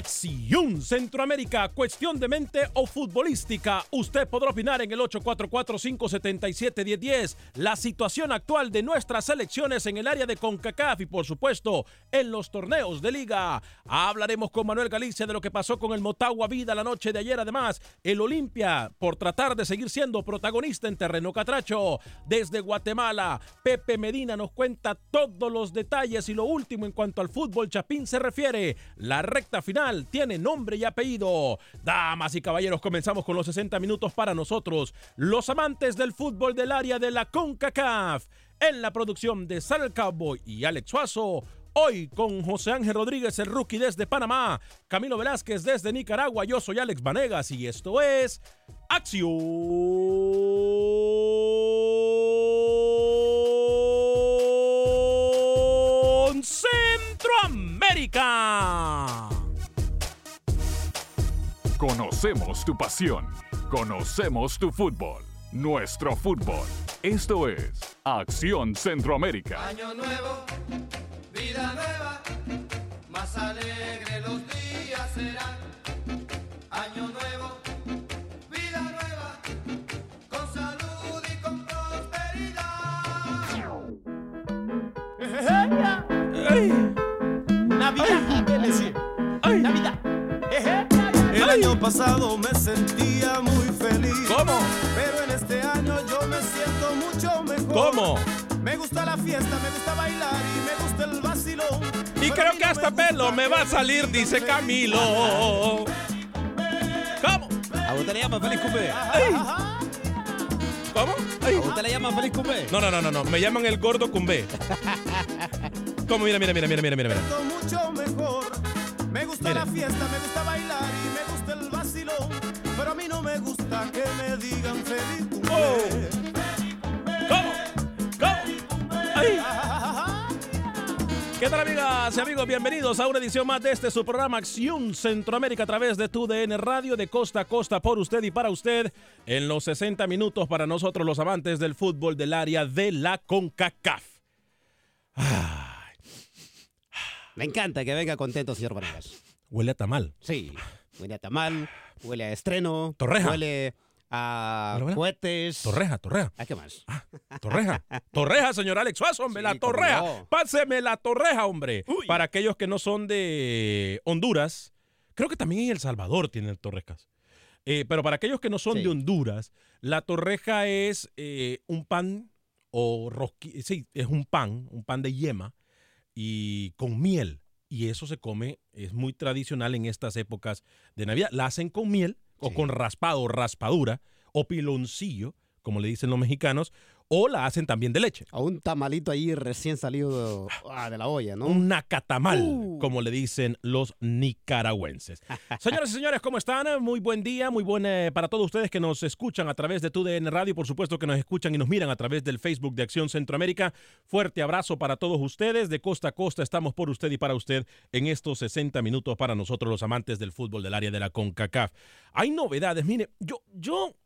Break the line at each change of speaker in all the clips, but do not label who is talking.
Acción Centroamérica, cuestión de mente o futbolística, usted podrá opinar en el 844-577-1010 la situación actual de nuestras selecciones en el área de CONCACAF y por supuesto en los torneos de liga. Hablaremos con Manuel Galicia de lo que pasó con el Motagua Vida la noche de ayer. Además, el Olimpia por tratar de seguir siendo protagonista en terreno catracho. Desde Guatemala, Pepe Medina nos cuenta todos los detalles y lo último en cuanto al fútbol chapín se refiere. La recta final tiene nombre y apellido. Damas y caballeros, comenzamos con los 60 minutos para nosotros, los amantes del fútbol del área de la CONCACAF. En la producción de Sal el Cowboy y Alex Suazo. Hoy con José Ángel Rodríguez, el rookie desde Panamá, Camilo Velázquez desde Nicaragua, yo soy Alex Vanegas y esto es Acción Centroamérica.
Conocemos tu pasión, conocemos tu fútbol, nuestro fútbol. Esto es Acción Centroamérica.
Año nuevo, vida nueva, más alegre los días serán. Año nuevo, vida nueva, con salud y con prosperidad.
Navidad, ¿qué decir? Navidad. Pasado me sentía muy feliz.
¿Cómo?
Pero en este año yo me siento mucho mejor.
¿Cómo?
Me gusta la fiesta, me gusta bailar y me gusta el vacilón.
Y creo que hasta pelo me va a salir, dice Camilo. ¿Cómo?
¿A usted le llama feliz cumple?
¿Cómo?
¿A usted le llama feliz cumple?
No, no, no, no, no. Me llaman el gordo cumbé. ¿Cómo? Mira, mira, mira, mira, mira, mira. mira.
mucho mejor. Me gusta la fiesta, me gusta bailar y me gusta el vacilón. Pero a mí no me gusta que me digan feliz cumple.
Oh. ¿Qué tal amigas y amigos? Bienvenidos a una edición más de este su programa Acción Centroamérica a través de tu DN Radio de costa a costa por usted y para usted en los 60 minutos para nosotros los amantes del fútbol del área de la CONCACAF.
Me encanta que venga contento, señor Vanegas.
Huele a tamal.
Sí, huele a tamal, huele a estreno,
Torreja.
huele a cohetes.
Torreja, torreja.
¿A qué más?
Torreja. Torreja, señor Alex Suazo, hombre, la torreja.
no.
Páseme la torreja, hombre. Para aquellos que no son de Honduras, creo que también en El Salvador tienen torrejas. Eh, pero para aquellos que no son
Sí.
de Honduras, la torreja es eh, un pan o rosqui, sí, es un pan, un pan de yema y con miel. Y eso se come, es muy tradicional en estas épocas de Navidad. La hacen con miel o con raspado, raspadura o piloncillo, como le dicen los mexicanos, o la hacen también de leche.
A un tamalito ahí recién salido de, ah, de la olla, ¿no?
Un nacatamal,
Uh.
como le dicen los nicaragüenses. Señoras y señores, ¿cómo están? Muy buen día, muy buen eh, para todos ustedes que nos escuchan a través de TUDN Radio, por supuesto que nos escuchan y nos miran a través del Facebook de Acción Centroamérica. Fuerte abrazo para todos ustedes, de costa a costa estamos por usted y para usted en estos 60 minutos para nosotros los amantes del fútbol del área de la CONCACAF. Hay novedades, mire, yo, yo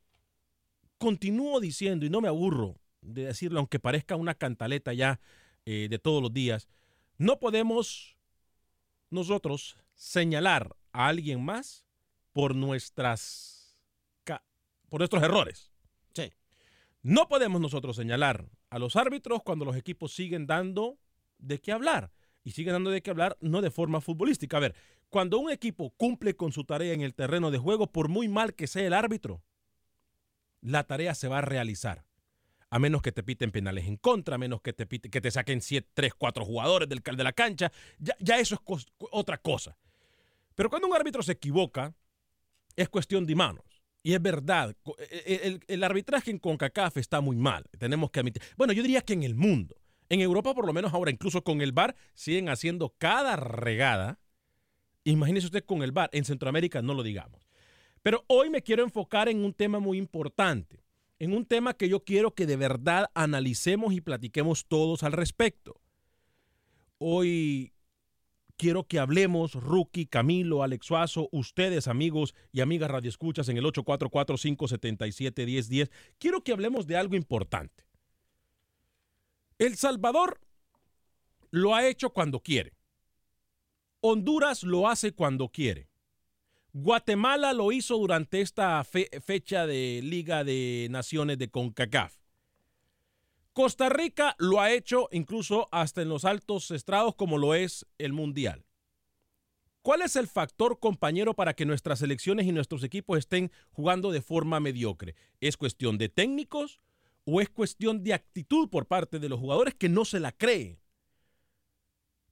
continúo diciendo y no me aburro de decirlo, aunque parezca una cantaleta ya eh, de todos los días, no podemos nosotros señalar a alguien más por nuestras por nuestros errores.
Sí.
No podemos nosotros señalar a los árbitros cuando los equipos siguen dando de qué hablar. Y siguen dando de qué hablar no de forma futbolística. A ver, cuando un equipo cumple con su tarea en el terreno de juego, por muy mal que sea el árbitro, la tarea se va a realizar. A menos que te piten penales en contra, a menos que te, pite- que te saquen 3, 4 jugadores del, de la cancha, ya, eso es otra cosa. Pero cuando un árbitro se equivoca, es cuestión de manos. Y es verdad, e- e- el, el arbitraje en CONCACAF está muy mal, tenemos que admitir. Bueno, yo diría que en el mundo, en Europa por lo menos ahora, incluso con el VAR, siguen haciendo cada regada. Imagínese usted con el VAR, en Centroamérica no lo digamos. Pero hoy me quiero enfocar en un tema muy importante, en un tema que yo quiero que de verdad analicemos y platiquemos todos al respecto. Hoy quiero que hablemos, Rookie, Camilo, Alex Suazo, ustedes, amigos y amigas radioescuchas en el 844-577-1010. Quiero que hablemos de algo importante. El Salvador lo ha hecho cuando quiere. Honduras lo hace cuando quiere. Guatemala lo hizo durante esta fe- fecha de Liga de Naciones de CONCACAF. Costa Rica lo ha hecho incluso hasta en los altos estrados como lo es el Mundial. ¿Cuál es el factor compañero para que nuestras selecciones y nuestros equipos estén jugando de forma mediocre? ¿Es cuestión de técnicos o es cuestión de actitud por parte de los jugadores que no se la creen?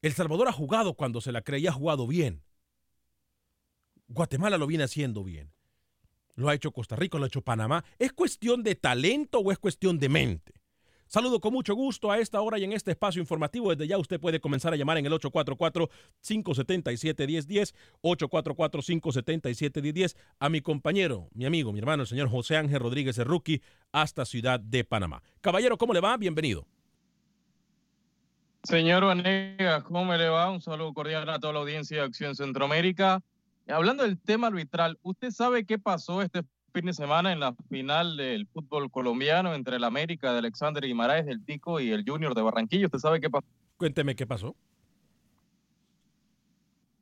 El Salvador ha jugado cuando se la cree y ha jugado bien. Guatemala lo viene haciendo bien. Lo ha hecho Costa Rica, lo ha hecho Panamá. ¿Es cuestión de talento o es cuestión de mente? Saludo con mucho gusto a esta hora y en este espacio informativo. Desde ya usted puede comenzar a llamar en el 844-577-1010, 844-577-1010 a mi compañero, mi amigo, mi hermano, el señor José Ángel Rodríguez Erruqui, hasta Ciudad de Panamá. Caballero, ¿cómo le va? Bienvenido.
Señor Vanegas, ¿cómo me le va? Un saludo cordial a toda la audiencia de Acción Centroamérica. Hablando del tema arbitral, ¿usted sabe qué pasó este fin de semana en la final del fútbol colombiano entre el América de Alexander Guimaraes del Tico y el Junior de Barranquilla? ¿Usted sabe qué pasó?
Cuénteme qué pasó.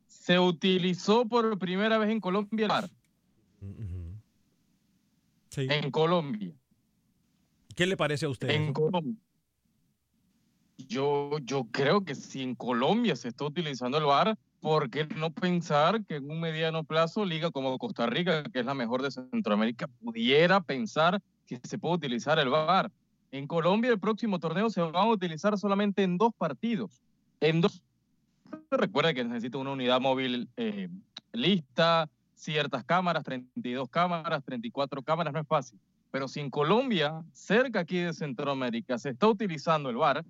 Se utilizó por primera vez en Colombia el VAR.
Sí.
En Colombia.
¿Qué le parece a usted?
En
eso?
Colombia. Yo, yo creo que si en Colombia se está utilizando el VAR, ¿por qué no pensar que en un mediano plazo, liga como Costa Rica, que es la mejor de Centroamérica, pudiera pensar que se puede utilizar el VAR? En Colombia el próximo torneo se va a utilizar solamente en dos partidos. En dos. Recuerda que necesita una unidad móvil eh, lista, ciertas cámaras, 32 cámaras, 34 cámaras, no es fácil. Pero si en Colombia, cerca aquí de Centroamérica, se está utilizando el VAR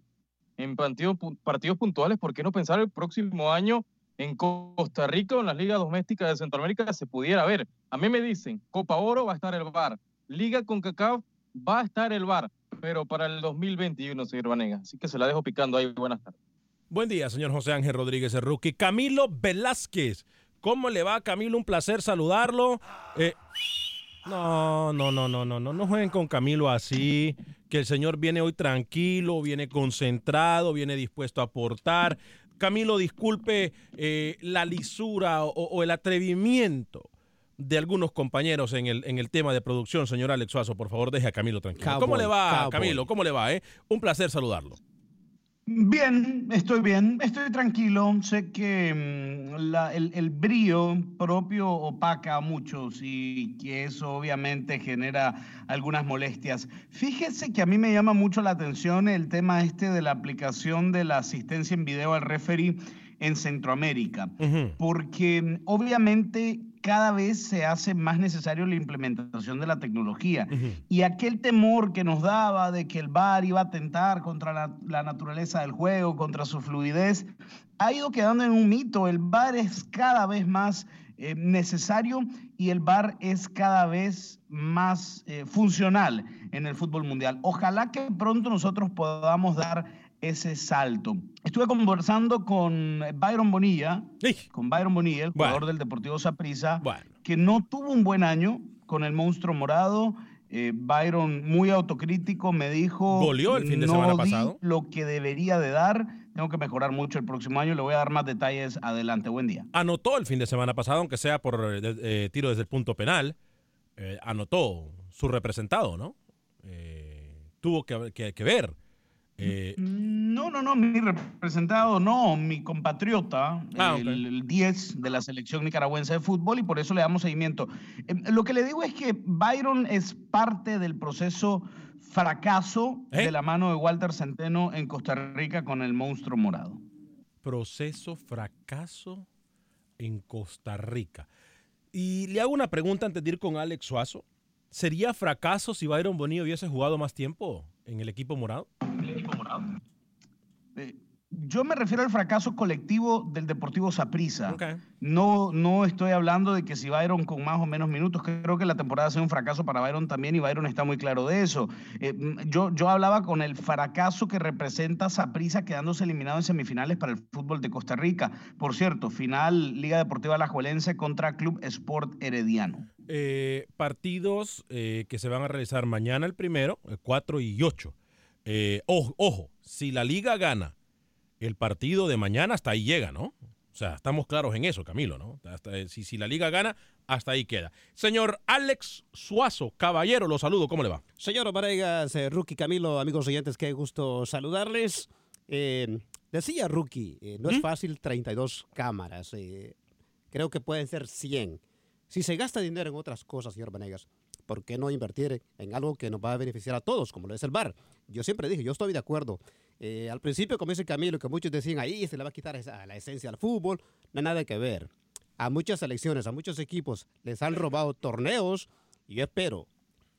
en partidos, partidos puntuales, ¿por qué no pensar el próximo año en Costa Rica o en las ligas domésticas de Centroamérica se pudiera ver? A mí me dicen, Copa Oro va a estar el VAR, Liga con CACAF va a estar el VAR, pero para el 2021, señor Vanegas. Así que se la dejo picando ahí. Buenas tardes.
Buen día, señor José Ángel Rodríguez Erruqui. Camilo Velázquez. ¿Cómo le va, Camilo? Un placer saludarlo. Eh, no, no, no, no, no, no, no jueguen con Camilo así. Que el señor viene hoy tranquilo, viene concentrado, viene dispuesto a aportar. Camilo, disculpe eh, la lisura o, o el atrevimiento de algunos compañeros en el, en el tema de producción. Señor Alex Suazo, por favor, deje a Camilo tranquilo. ¿Cómo le va,
cowboy.
Camilo? ¿Cómo le va? Eh? Un placer saludarlo.
Bien, estoy bien, estoy tranquilo. Sé que mm, la- el, el brío propio opaca a muchos y que eso obviamente genera algunas molestias. Fíjese que a mí me llama mucho la atención el tema este de la aplicación de la asistencia en video al referee en Centroamérica, porque mm, obviamente cada vez se hace más necesario la implementación de la tecnología. Y aquel temor que nos daba de que el VAR iba a atentar contra la, la naturaleza del juego, contra su fluidez, ha ido quedando en un mito. El VAR es cada vez más eh, necesario y el VAR es cada vez más eh, funcional en el fútbol mundial. Ojalá que pronto nosotros podamos dar ese salto. Estuve conversando con Byron Bonilla, con Byron Bonilla, el jugador del Deportivo Saprissa, que no tuvo un buen año con el monstruo morado. Eh, Byron, muy autocrítico, me dijo,
Goleó el fin de
"No
semana
di
pasado".
lo que debería de dar, tengo que mejorar mucho el próximo año, le voy a dar más detalles adelante. Buen día.
Anotó el fin de semana pasado, aunque sea por eh, eh, tiro desde el punto penal. eh, anotó su representado, ¿no? Tuvo que, que- que ver. Eh,
No, no, no, mi representado, no, mi compatriota,
Ah,
el,
ok.
el 10 de la selección nicaragüense de fútbol y por eso le damos seguimiento. Eh, lo que le digo es que Byron es parte del proceso fracaso
¿Eh?
de la mano de Walter Centeno en Costa Rica con el monstruo morado.
proceso fracaso en Costa Rica. Y le hago una pregunta antes de ir con Alex Suazo. ¿Sería fracaso si Byron Bonilla hubiese jugado más tiempo en el equipo morado?
Eh, Yo me refiero al fracaso colectivo del Deportivo Saprissa. No, no estoy hablando de que si Byron con más o menos minutos, creo que la temporada ha sido un fracaso para Byron también y Byron está muy claro de eso. Eh, yo, yo hablaba con el fracaso que representa Saprissa quedándose eliminado en semifinales para el fútbol de Costa Rica. Por cierto, final Liga Deportiva Alajuelense contra Club Sport Herediano.
Eh, partidos eh, que se van a realizar mañana el primero, el 4 y 8. Eh, ojo, ojo, si la liga gana el partido de mañana, hasta ahí llega, ¿no? O sea, estamos claros en eso, Camilo, ¿no? Hasta, eh, si, si la liga gana, hasta ahí queda. Señor Alex Suazo, caballero, lo saludo, ¿cómo le va?
Señor Varegas, eh, Rookie Camilo, amigos oyentes, qué gusto saludarles. Eh, decía Rookie, eh, no es fácil 32 cámaras. creo que pueden ser 100. Si se gasta dinero en otras cosas, señor Vanegas, ¿por qué no invertir en algo que nos va a beneficiar a todos, como lo es el bar? Yo siempre dije, yo estoy de acuerdo. Eh, al principio, como dice Camilo, que muchos decían, ahí se le va a quitar la esencia al fútbol, no hay nada que ver. A muchas selecciones, a muchos equipos les han robado torneos y yo espero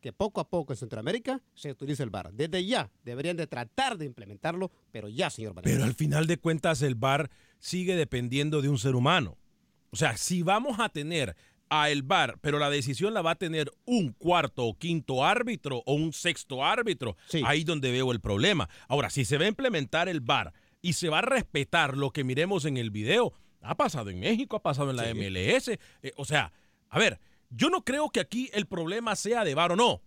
que poco a poco en Centroamérica se utilice el VAR. Desde ya deberían de tratar de implementarlo, pero ya, señor Vanegas.
Pero al final de cuentas el VAR sigue dependiendo de un ser humano. O sea, si vamos a tener a el VAR, pero la decisión la va a tener un cuarto o quinto árbitro o un sexto árbitro, ahí donde veo el problema. Ahora, si se va a implementar el VAR y se va a respetar lo que miremos en el video, ha pasado en México, ha pasado en la MLS, eh, o sea, a ver, yo no creo que aquí el problema sea de VAR o no.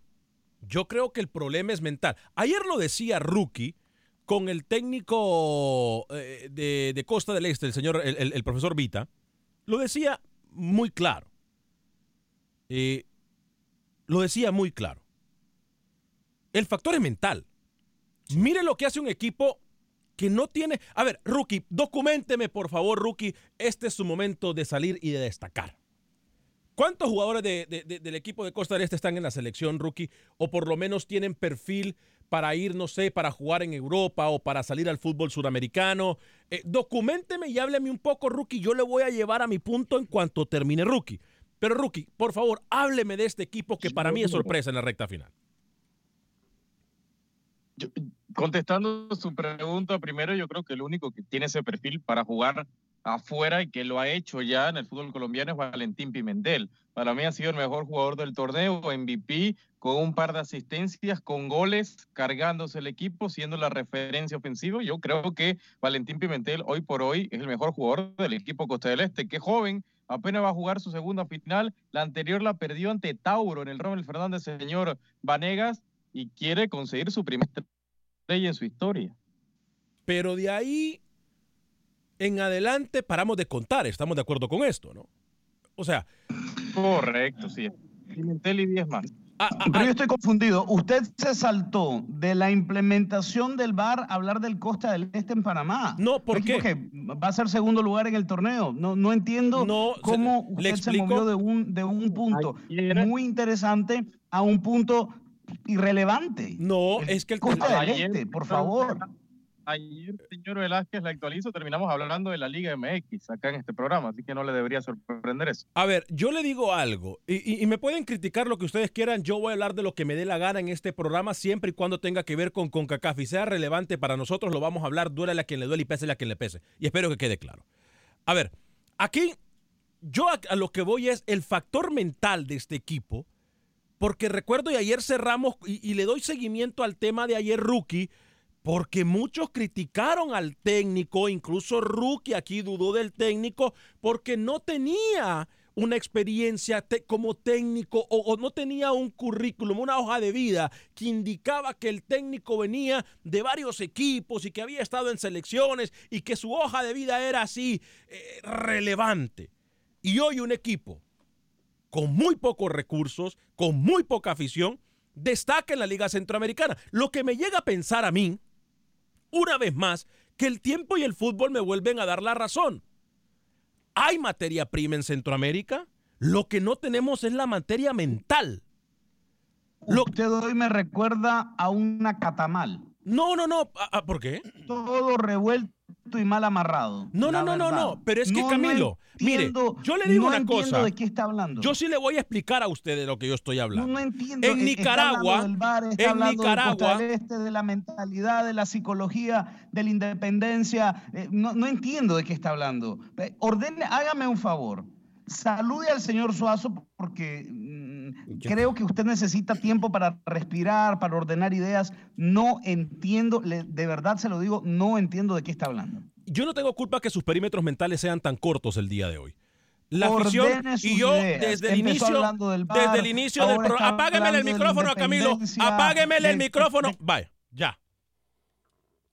Yo creo que el problema es mental. Ayer lo decía Rookie con el técnico eh, de, de Costa del Este, el señor, el, el- el profesor Vita, lo decía muy claro. Eh, lo decía muy claro. El factor es mental. Mire lo que hace un equipo que no tiene... A ver, Rookie, documenteme por favor, Rookie. Este es su momento de salir y de destacar. ¿Cuántos jugadores de- de- de- del equipo de Costa del Este están en la selección, Rookie? O por lo menos tienen perfil para ir, no sé, para jugar en Europa o para salir al fútbol suramericano. Eh, documenteme y hábleme un poco, Rookie. Yo le voy a llevar a mi punto en cuanto termine, Rookie. Pero, Rookie, por favor, hábleme de este equipo que para mí es sorpresa en la recta final.
Contestando su pregunta, primero yo creo que el único que tiene ese perfil para jugar afuera y que lo ha hecho ya en el fútbol colombiano es Valentín Pimentel. Para mí ha sido el mejor jugador del torneo, MVP, con un par de asistencias, con goles, cargándose el equipo, siendo la referencia ofensiva. Yo creo que Valentín Pimentel hoy por hoy es el mejor jugador del equipo Costa del Este. Qué joven, apenas va a jugar su segunda final. La anterior la perdió ante Tauro en el Rommel Fernández, señor Vanegas, y quiere conseguir su primera estrella en su historia.
Pero de ahí en adelante paramos de contar. Estamos de acuerdo con esto, ¿no? O sea.
Correcto, sí. Pimentel y 10 más.
Ah,
Pero yo estoy confundido. Usted se saltó de la implementación del VAR a hablar del Costa del Este en Panamá.
No, ¿por
Un equipo
qué?
que va a ser segundo lugar en el torneo. No, no entiendo
No, se-
cómo
le
usted se movió de un, de un punto muy interesante a un punto irrelevante.
No, es que el
Costa del
Ayer-
Este, por favor.
Ayer, señor Velázquez, la actualizo, terminamos hablando de la Liga MX acá en este programa, así que no le debería sorprender eso.
A ver, yo le digo algo, y, me pueden criticar lo que ustedes quieran, yo voy a hablar de lo que me dé la gana en este programa, siempre y cuando tenga que ver con CONCACAF y sea relevante para nosotros, lo vamos a hablar, duele a quien le duele y pese a quien le pese. Y espero que quede claro. A ver, aquí yo a, lo que voy es el factor mental de este equipo, porque recuerdo y ayer cerramos y le doy seguimiento al tema de ayer rookie, porque muchos criticaron al técnico, incluso Rookie aquí dudó del técnico, porque no tenía una experiencia como técnico o, o no tenía un currículum, una hoja de vida que indicaba que el técnico venía de varios equipos y que había estado en selecciones y que su hoja de vida era así eh, relevante. Y hoy un equipo con muy pocos recursos, con muy poca afición, destaca en la Liga Centroamericana. Lo que me llega a pensar a mí, una vez más, que el tiempo y el fútbol me vuelven a dar la razón. Hay materia prima en Centroamérica, lo que no tenemos es la materia mental.
Usted hoy me recuerda a una catamal.
No, no, no. ah, ah, ¿Por qué?
Todo revuelto y mal amarrado.
No, no, no, no, no. Pero es que
No, no
Camilo, mire,
entiendo-
yo le digo
no
una cosa.
de qué está hablando.
Yo sí le voy a explicar a usted de lo que yo estoy hablando.
No, no entiendo.
En
Eh, está
Nicaragua,
hablando del VAR, está
en Nicaragua,
del Este, de la mentalidad, de la psicología, de la independencia. Eh, no, no entiendo de qué está hablando. Eh, Ordene, hágame un favor. Salude al señor Suazo porque creo que usted necesita tiempo para respirar, para ordenar ideas. No entiendo, le- de verdad se lo digo, no entiendo de qué está hablando.
yo no tengo culpa que sus perímetros mentales sean tan cortos el día de hoy. La afición y yo
ideas.
desde el
Empezó
inicio,
hablando del VAR,
desde el inicio del programa,
está
apáguemele el micrófono a Camilo, apáguemele el micrófono. Vaya, ya.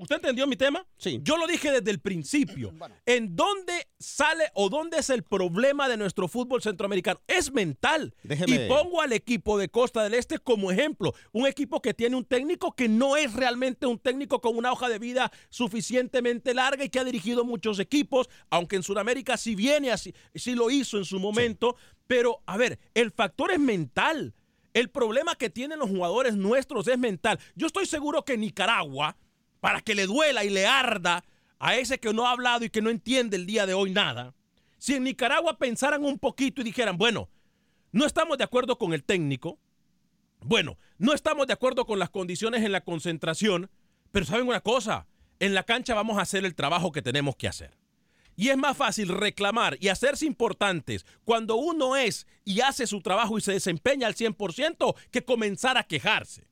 ¿Usted entendió mi tema?
Sí.
Yo lo dije desde el principio. ¿En dónde sale o dónde es el problema de nuestro fútbol centroamericano? Es mental.
Déjeme-
Y pongo al equipo de Costa del Este como ejemplo. Un equipo que tiene un técnico que no es realmente un técnico con una hoja de vida suficientemente larga y que ha dirigido muchos equipos, aunque en Sudamérica sí viene así, sí lo hizo en su momento. Pero, a ver, el factor es mental. El problema que tienen los jugadores nuestros es mental. Yo estoy seguro que Nicaragua, para que le duela y le arda a ese que no ha hablado y que no entiende el día de hoy nada, si en Nicaragua pensaran un poquito y dijeran, bueno, no estamos de acuerdo con el técnico, bueno, no estamos de acuerdo con las condiciones en la concentración, pero saben una cosa, en la cancha vamos a hacer el trabajo que tenemos que hacer. Y es más fácil reclamar y hacerse importantes cuando uno es y hace su trabajo y se desempeña al 100% que comenzar a quejarse.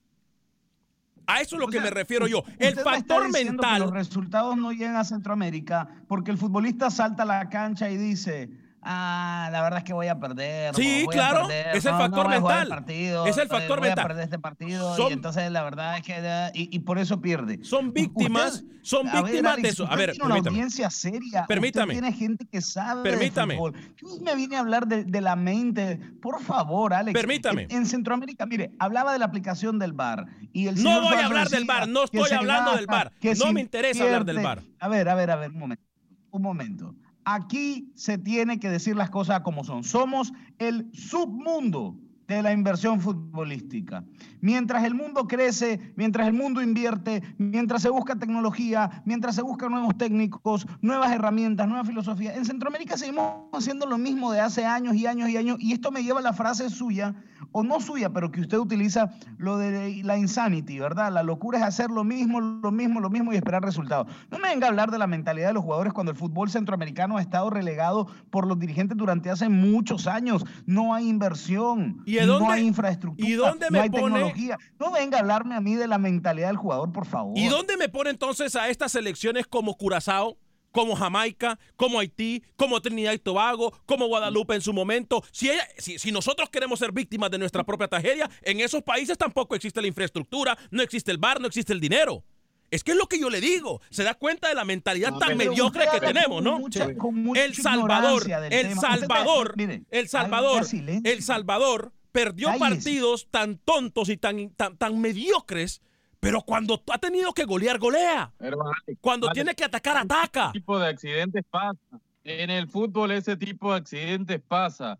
A eso es lo
O
que
sea,
me refiero yo. El
me
factor
que
mental.
los resultados no llegan a Centroamérica porque el futbolista salta a la cancha y dice, ah, la verdad es que voy a perder.
Sí,
voy a
claro,
perder,
es el
no,
factor
no el
mental.
partido,
Es el
eh,
factor
voy
mental.
a perder este partido
Son-
y entonces la verdad es que... Y, y por eso pierde.
Son víctimas, son
ver,
víctimas
Alex,
de eso. A ver,
tiene una
permítame.
audiencia seria.
Permítame.
Usted tiene gente que sabe
Permítame.
de fútbol. Yo me vine a hablar de, de la mente. Por favor, Alex.
Permítame.
En, en Centroamérica, mire, hablaba de la aplicación del VAR. Y el
No voy a hablar del VAR, no estoy hablando del
que
No me interesa hablar del. VAR.
A ver, a ver, a ver, un momento. Un momento. Aquí se tiene que decir las cosas como son. Somos el submundo de la inversión futbolística. Mientras el mundo crece, mientras el mundo invierte, mientras se busca tecnología, mientras se buscan nuevos técnicos, nuevas herramientas, nueva filosofía, en Centroamérica seguimos haciendo lo mismo de hace años y años y años. Y esto me lleva a la frase suya, o no suya, pero que usted utiliza, lo de la insanity, ¿verdad? La locura es hacer lo mismo, lo mismo, lo mismo y esperar resultados. No me venga a hablar de la mentalidad de los jugadores cuando el fútbol centroamericano ha estado relegado por los dirigentes durante hace muchos años. No hay inversión,
¿Y
no hay infraestructura,
y dónde
no hay
pone-
tecnología. No venga a hablarme a mí de la mentalidad del jugador, por favor.
¿Y dónde me pone entonces a estas selecciones como Curazao, como Jamaica, como Haití, como Trinidad y Tobago, como Guadalupe en su momento? Si, ella- si, si nosotros queremos ser víctimas de nuestra propia tragedia, en esos países tampoco existe la infraestructura, no existe el bar, no existe el dinero. Es que es lo que yo le digo. Se da cuenta de la mentalidad tan mediocre que tenemos,
con
¿no?
mucha-
Sí.
con mucha
El Salvador, El Salvador,
mire,
El Salvador. El Salvador perdió
Cállese.
partidos tan tontos y tan, tan, tan mediocres, pero cuando ha tenido que golear, golea.
Pero,
Cuando
Alex,
tiene que atacar, ataca.
Ese tipo de accidentes pasa. En el fútbol ese tipo de accidentes pasa.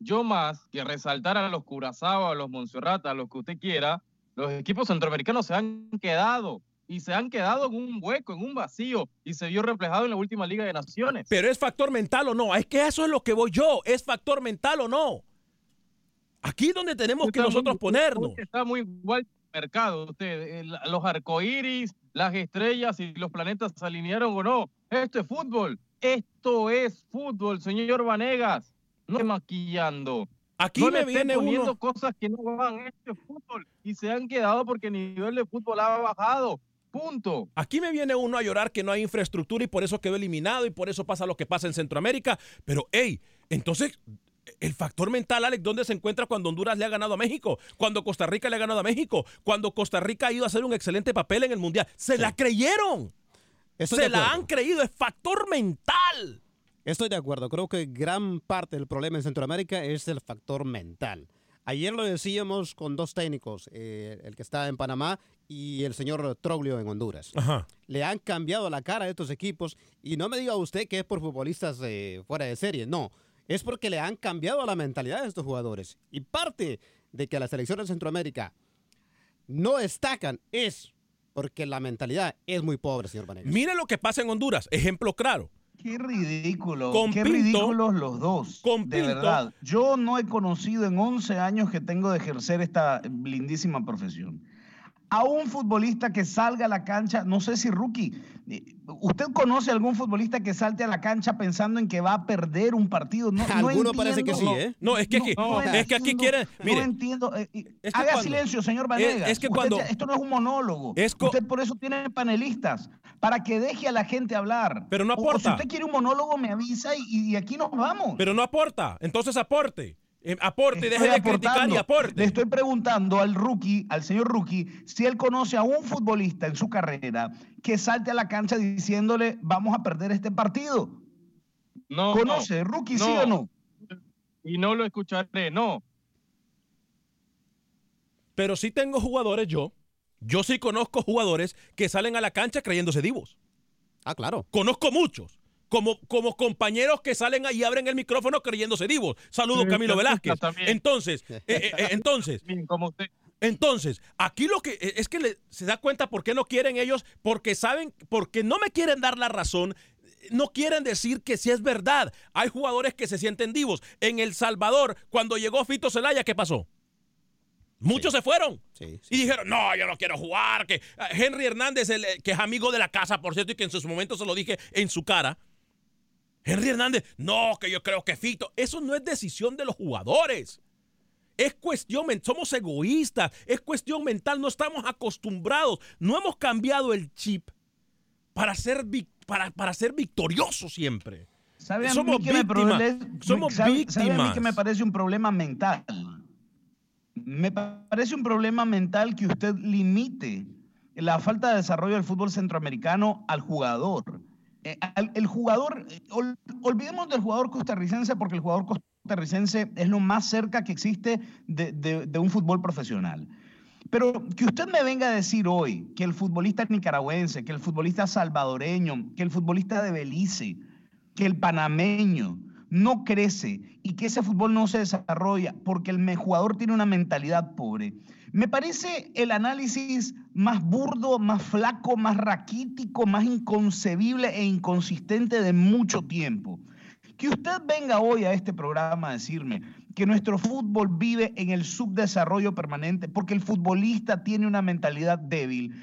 Yo más que resaltar a los Curazao, a los Montserrat, a los que usted quiera, los equipos centroamericanos se han quedado y se han quedado en un hueco, en un vacío y se vio reflejado en la última Liga de Naciones.
Pero es factor mental o no. Es que eso es lo que voy yo. ¿Es factor mental o no? Aquí es donde tenemos que
muy-
nosotros ponernos.
Está muy igual mercado, usted, los arcoíris, las estrellas y los planetas se alinearon o no. Esto es fútbol. Esto es fútbol, señor Vanegas. No esté maquillando.
Aquí
no
me
le
viene
poniendo
uno.
cosas que no van. Esto es fútbol. Y se han quedado porque el nivel de fútbol ha bajado. Punto.
Aquí me viene uno a llorar que no hay infraestructura y por eso quedó eliminado y por eso pasa lo que pasa en Centroamérica. Pero, hey, entonces, el factor mental, Alex, ¿dónde se encuentra cuando Honduras le ha ganado a México? Cuando Costa Rica le ha ganado a México. Cuando Costa Rica ha ido a hacer un excelente papel en el Mundial. Se la creyeron.
Estoy
se la han creído. Es factor mental.
Estoy de acuerdo. Creo que gran parte del problema en Centroamérica es el factor mental. Ayer lo decíamos con dos técnicos, eh, el que está en Panamá y el señor Troglio en Honduras.
Ajá.
Le han cambiado la cara a estos equipos y no me diga usted que es por futbolistas eh, fuera de serie. No, es porque le han cambiado la mentalidad de estos jugadores. Y parte de que las selecciones de Centroamérica no destacan es porque la mentalidad es muy pobre, señor Vanegas.
Mire lo que pasa en Honduras. Ejemplo claro.
Qué ridículo,
Con
qué
Pinto-
ridículos los dos.
con
de
Pinto-
verdad. Yo no he conocido en 11 años que tengo de ejercer esta lindísima profesión. A un futbolista que salga a la cancha, no sé si rookie, eh, ¿usted conoce algún futbolista que salte a la cancha pensando en que va a perder un partido? No, no
Alguno parece que sí. ¿eh?
No, es que aquí,
No,
es que aquí quieren. Mire,
no entiendo. eh,
es que
haga
cuando-
silencio, señor Vanegas.
es que cuando-
esto no es un monólogo.
Es co-
Usted por eso tiene panelistas, para que deje a la gente hablar.
Pero no
O- o si
aporta.
usted quiere un monólogo, me avisa y, y aquí nos vamos.
pero no aporta. Entonces aporte. Eh, aporte, deje de criticar y
aportando. Le
aporte.
estoy preguntando al rookie, al señor rookie, si él conoce a un futbolista en su carrera que salte a la cancha diciéndole, vamos a perder este partido.
No,
¿Conoce, rookie, sí o no?
Y no lo escucharé, no.
Pero sí tengo jugadores yo. Yo sí conozco jugadores que salen a la cancha creyéndose divos.
Ah, claro.
Conozco muchos. Como, como compañeros que salen ahí y abren el micrófono creyéndose divos. Saludos, Camilo Velázquez. Entonces, eh, eh, eh, entonces,
Bien, como usted.
entonces, aquí lo que eh, es que le- se da cuenta por qué no quieren ellos, porque saben, porque no me quieren dar la razón. No quieren decir que sí es verdad. Hay jugadores que se sienten divos. En El Salvador, cuando llegó Fito Zelaya, ¿qué pasó? Muchos se fueron.
Sí, sí.
Y dijeron, no, yo no quiero jugar. Que ah, Henry Hernández, el, eh, que es amigo de la casa, por cierto, y que en sus momentos se lo dije en su cara. Henry Hernández, no, que yo creo que Fito. Eso no es decisión de los jugadores. Es cuestión, somos egoístas, es cuestión mental, no estamos acostumbrados, no hemos cambiado el chip para ser, para, para ser victoriosos siempre.
¿Sabe a
Somos
mí que me
víctimas,
prole-
somos
sabe- sabe a mí que me parece un problema mental? Me parece un problema mental que usted limite la falta de desarrollo del fútbol centroamericano al jugador. Eh, el jugador, eh, ol- olvidemos del jugador costarricense porque el jugador costarricense es lo más cerca que existe de un fútbol profesional. Pero que usted me venga a decir hoy que el futbolista nicaragüense, que el futbolista salvadoreño, que el futbolista de Belice, que el panameño no crece y que ese fútbol no se desarrolla porque el jugador tiene una mentalidad pobre. Me parece el análisis más burdo, más flaco, más raquítico, más inconcebible e inconsistente de mucho tiempo. Que usted venga hoy a este programa a decirme que nuestro fútbol vive en el subdesarrollo permanente porque el futbolista tiene una mentalidad débil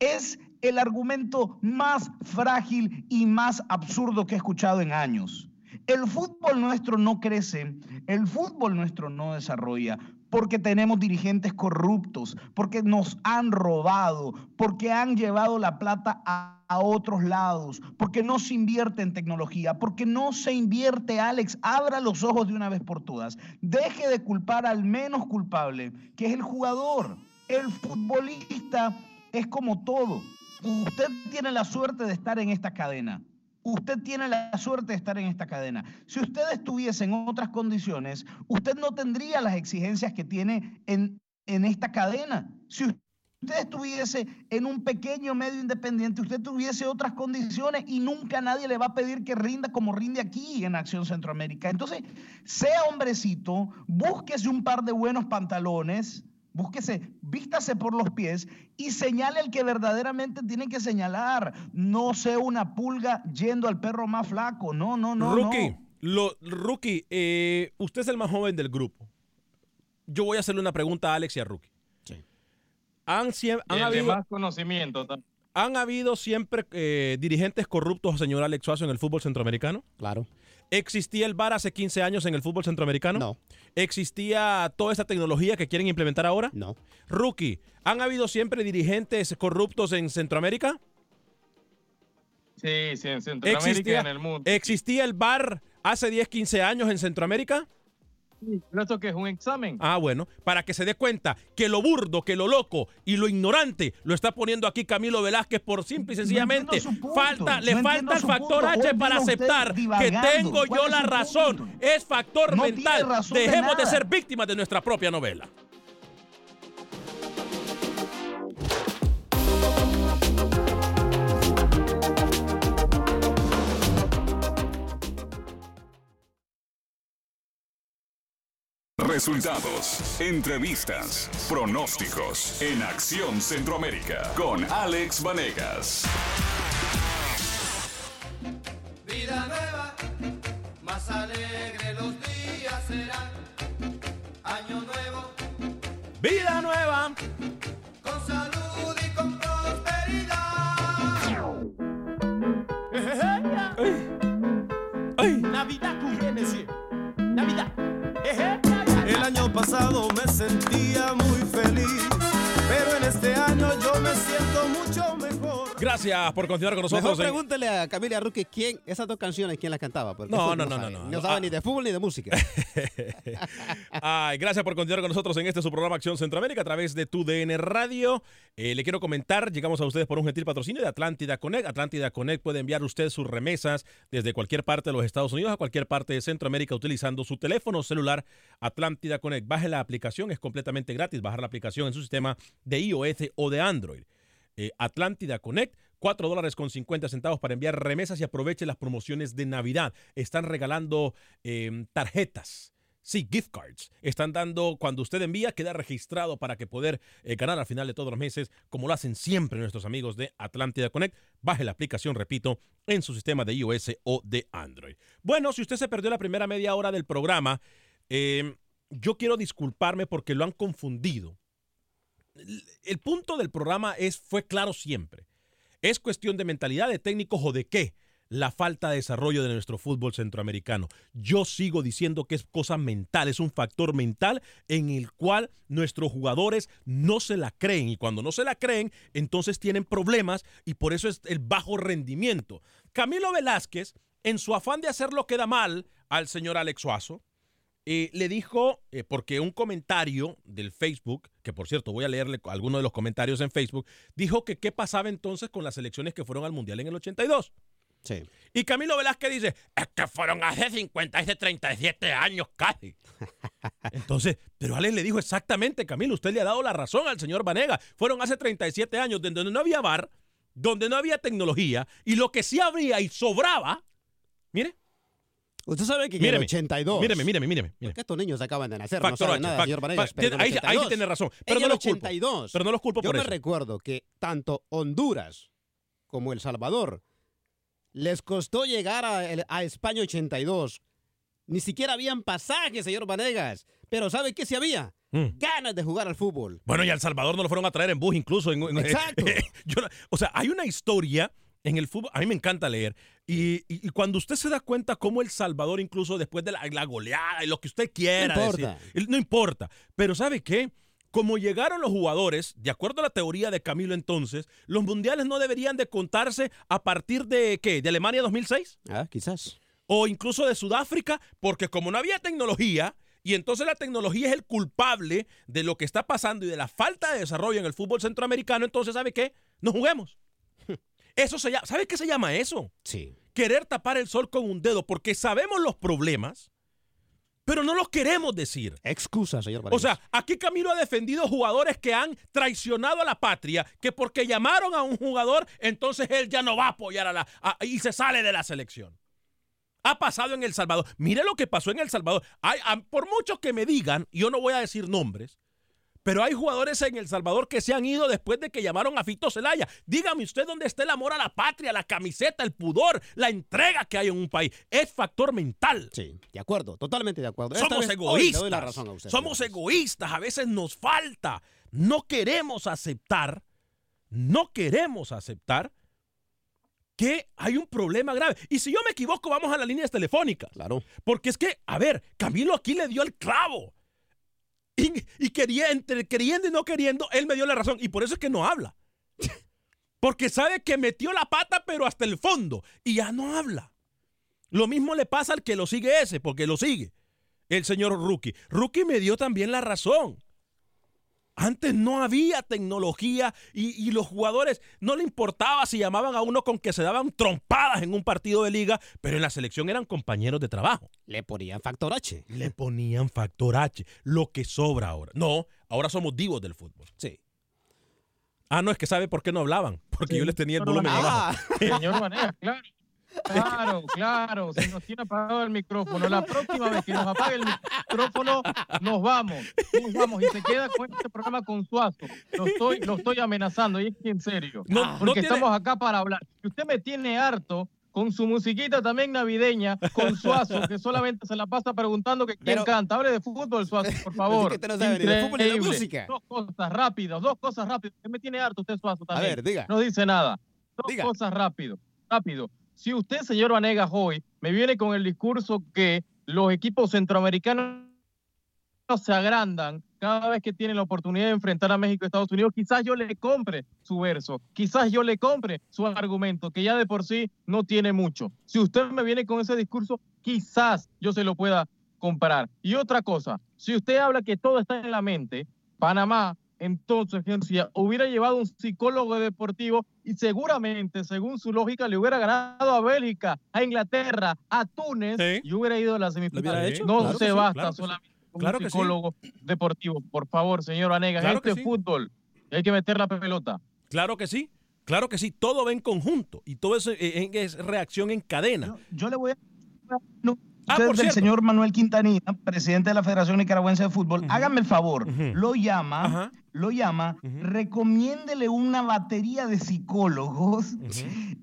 es el argumento más frágil y más absurdo que he escuchado en años. El fútbol nuestro no crece, el fútbol nuestro no desarrolla, porque tenemos dirigentes corruptos, porque nos han robado, porque han llevado la plata a, otros lados, porque no se invierte en tecnología, porque no se invierte, Alex, abra los ojos de una vez por todas. Deje de culpar al menos culpable, que es el jugador. El futbolista es como todo. Usted tiene la suerte de estar en esta cadena. Usted tiene la suerte de estar en esta cadena. Si usted estuviese en otras condiciones, usted no tendría las exigencias que tiene en, en esta cadena. Si usted estuviese en un pequeño medio independiente, usted tuviese otras condiciones y nunca nadie le va a pedir que rinda como rinde aquí en Acción Centroamérica. Entonces, sea hombrecito, búsquese un par de buenos pantalones, búsquese, vístase por los pies y señale el que verdaderamente tiene que señalar. No sea una pulga yendo al perro más flaco. No, no, no.
Rookie,
no.
Lo, rookie eh, usted es el más joven del grupo. Yo voy a hacerle una pregunta a Alex y a Rookie. Han, siem- han habido,
más conocimiento también.
¿Han habido siempre eh, dirigentes corruptos, señor Alex Suazo, en el fútbol centroamericano?
Claro.
¿Existía el VAR hace 15 años en el fútbol centroamericano?
No.
¿Existía toda esa tecnología que quieren implementar ahora?
No.
Rookie, ¿han habido siempre dirigentes corruptos en Centroamérica?
Sí, sí, en Centroamérica y
¿Existía,
en el mundo.
¿Existía el VAR hace 10, 15 años en Centroamérica?
Esto que es un examen.
Ah, bueno, para que se dé cuenta que lo burdo, que lo loco y lo ignorante lo está poniendo aquí Camilo Velázquez por simple y sencillamente
punto,
falta, le
no
falta el factor
punto.
H para aceptar que tengo
¿Cuál
yo la razón.
punto?
Es factor
No
mental.
razón de
Dejemos de ser víctimas de nuestra propia novela.
Resultados, entrevistas, pronósticos en Acción Centroamérica con Alex Vanegas.
Vida nueva, más alegre los días serán. Año nuevo,
Vida nueva.
con salud y con prosperidad.
Navidad viene siempre. Navidad. Año me sentía muy feliz, pero en este año yo me siento mucho mejor.
Gracias por continuar con
Mejor
nosotros. en-
pregúntele a Camila Rookie quién, esas dos canciones, quién las cantaba. porque
No, no, no,
sabe.
no, no.
No sabe
Ah.
ni de fútbol ni de música.
Ay, gracias por continuar con nosotros en este su programa Acción Centroamérica a través de tu DN Radio. Eh, le quiero comentar, llegamos a ustedes por un gentil patrocinio de Atlántida Connect. Atlántida Connect puede enviar usted sus remesas desde cualquier parte de los Estados Unidos a cualquier parte de Centroamérica utilizando su teléfono celular Atlántida Connect. Baje la aplicación, es completamente gratis bajar la aplicación en su sistema de iOS o de Android. Eh, Atlántida Connect, 4 dólares con 50 centavos para enviar remesas y aproveche las promociones de Navidad. Están regalando eh, tarjetas. Sí, gift cards. Están dando, cuando usted envía, queda registrado para que poder eh, ganar al final de todos los meses, como lo hacen siempre nuestros amigos de Atlántida Connect. Baje la aplicación, repito, en su sistema de iOS o de Android. Bueno, si usted se perdió la primera media hora del programa, eh, yo quiero disculparme porque lo han confundido. El- punto del programa es, fue claro siempre. Es cuestión de mentalidad de técnicos o de qué. La falta de desarrollo de nuestro fútbol centroamericano. Yo sigo diciendo que es cosa mental, es un factor mental en el cual nuestros jugadores no se la creen y cuando no se la creen, entonces tienen problemas y por eso es el bajo rendimiento. Camilo Velázquez, en su afán de hacerlo queda mal al señor Alex Suazo, eh, le dijo, eh, porque un comentario del Facebook, que por cierto voy a leerle algunos de los comentarios en Facebook, dijo que qué pasaba entonces con las elecciones que fueron al Mundial en el 82.
Sí.
Y Camilo Velázquez dice, es que fueron hace 50, hace 37 años casi. Entonces, pero Alex le dijo exactamente, Camilo, usted le ha dado la razón al señor Vanega. Fueron hace 37 años donde no había bar, donde no había tecnología, y lo que sí habría y sobraba, mire,
Usted sabe que en
Míreme,
el 82.
míreme, míreme, míreme. míreme.
Porque estos niños acaban de nacer,
Factor
no saben
H,
nada, señor Vanegas, pero
ahí, ahí sí
82.
tiene razón, pero no los culpo.
82.
Pero no los culpo
Yo
por
me
eso.
recuerdo que tanto Honduras como El Salvador les costó llegar a, a España 82. Ni siquiera habían pasajes, señor Vanegas. Pero ¿sabe qué sí había?
Mm.
Ganas de jugar al fútbol.
Bueno, y a El Salvador no lo fueron a traer en bus incluso. En, en-
Exacto.
Yo o sea, hay una historia en el fútbol, a mí me encanta leer, y, y- y cuando usted se da cuenta cómo El Salvador, incluso después de la, la goleada y lo que usted quiera
No
decir,
importa.
él- no importa, pero ¿sabe qué? Como llegaron los jugadores, de acuerdo a la teoría de Camilo entonces, los mundiales no deberían de contarse a partir de, ¿qué? ¿De Alemania 2006?
Ah, quizás.
o incluso de Sudáfrica, porque como no había tecnología, y entonces la tecnología es el culpable de lo que está pasando y de la falta de desarrollo en el fútbol centroamericano, entonces ¿sabe qué? No juguemos. Eso se llama, ¿sabe qué se llama eso?
Sí.
querer tapar el sol con un dedo porque sabemos los problemas, pero no los queremos decir.
Excusa, señor
O
Vanegas.
sea, aquí Camilo ha defendido jugadores que han traicionado a la patria, que porque llamaron a un jugador, entonces él ya no va a apoyar a la a- y se sale de la selección. Ha pasado en El Salvador. Mire lo que pasó en El Salvador. Hay- a- por muchos que me digan, yo no voy a decir nombres, pero hay jugadores en El Salvador que se han ido después de que llamaron a Fito Celaya. Dígame usted dónde está el amor a la patria, la camiseta, el pudor, la entrega que hay en un país. Es factor mental.
Sí, de acuerdo, totalmente de acuerdo.
Somos
vez,
egoístas.
le doy la razón a usted,
Somos
señor.
egoístas. A veces nos falta. No queremos aceptar, no queremos aceptar que hay un problema grave. Y si yo me equivoco, vamos a las líneas telefónicas.
Claro.
Porque es que, a ver, Camilo aquí le dio el clavo. Y, quería, entre queriendo y no queriendo, él me dio la razón. Y por eso es que no habla. Porque sabe que metió la pata, pero hasta el fondo. Y ya no habla. Lo mismo le pasa al que lo sigue ese, porque lo sigue. El señor Rookie. Rookie me dio también la razón. Antes no había tecnología y, y los jugadores no le importaba si llamaban a uno con que se daban trompadas en un partido de liga, pero en la selección eran compañeros de trabajo.
Le ponían factor H.
Le ponían factor H, lo que sobra ahora. No, ahora somos divos del fútbol.
Sí.
Ah, no, es que sabe por qué no hablaban, porque yo les tenía el volumen
Ah,
abajo.
Señor Vanegas, claro. Claro, claro, se nos tiene apagado el micrófono. La próxima vez que nos apague el micrófono, nos vamos, nos vamos y se queda con este programa con Suazo. Lo estoy, lo estoy amenazando y es que en serio.
No, no
porque
tiene-
estamos acá para hablar. Y usted me tiene harto con su musiquita también navideña, con Suazo, que solamente se la pasa preguntando que quién
Pero-
canta. Hable de fútbol, Suazo, por favor.
que usted no sabe de fútbol ni de música.
Dos cosas rápidas, dos cosas rápidas. Usted me tiene harto, usted Suazo también.
ver, diga.
No dice nada. Dos
Diga.
cosas rápido, rápido. Si usted, señor Vanegas, hoy me viene con el discurso que los equipos centroamericanos se agrandan cada vez que tienen la oportunidad de enfrentar a México y Estados Unidos, quizás yo le compre su verso, quizás yo le compre su argumento, que ya de por sí no tiene mucho. Si usted me viene con ese discurso, quizás yo se lo pueda comprar. Y otra cosa, si usted habla que todo está en la mente, Panamá, entonces, Gencia, hubiera llevado un psicólogo deportivo y seguramente, según su lógica, le hubiera ganado a Bélgica, a Inglaterra, a Túnez
Sí.
y hubiera ido a la semifinal.
hecho?
No
Claro
se
sí,
basta
claro sí.
solamente con
Claro
un
sí.
psicólogo deportivo. Por favor, señor Vanegas,
Claro
este
sí.
fútbol y hay que meter la pelota.
Claro que sí, claro que sí. Todo va en conjunto y todo eso eh, es reacción en cadena.
Yo, yo le voy a...
Ah,
usted
por
del señor Manuel Quintanilla, presidente de la Federación Nicaragüense de Fútbol, hágame el favor, lo llama, lo llama, recomiéndele una batería de psicólogos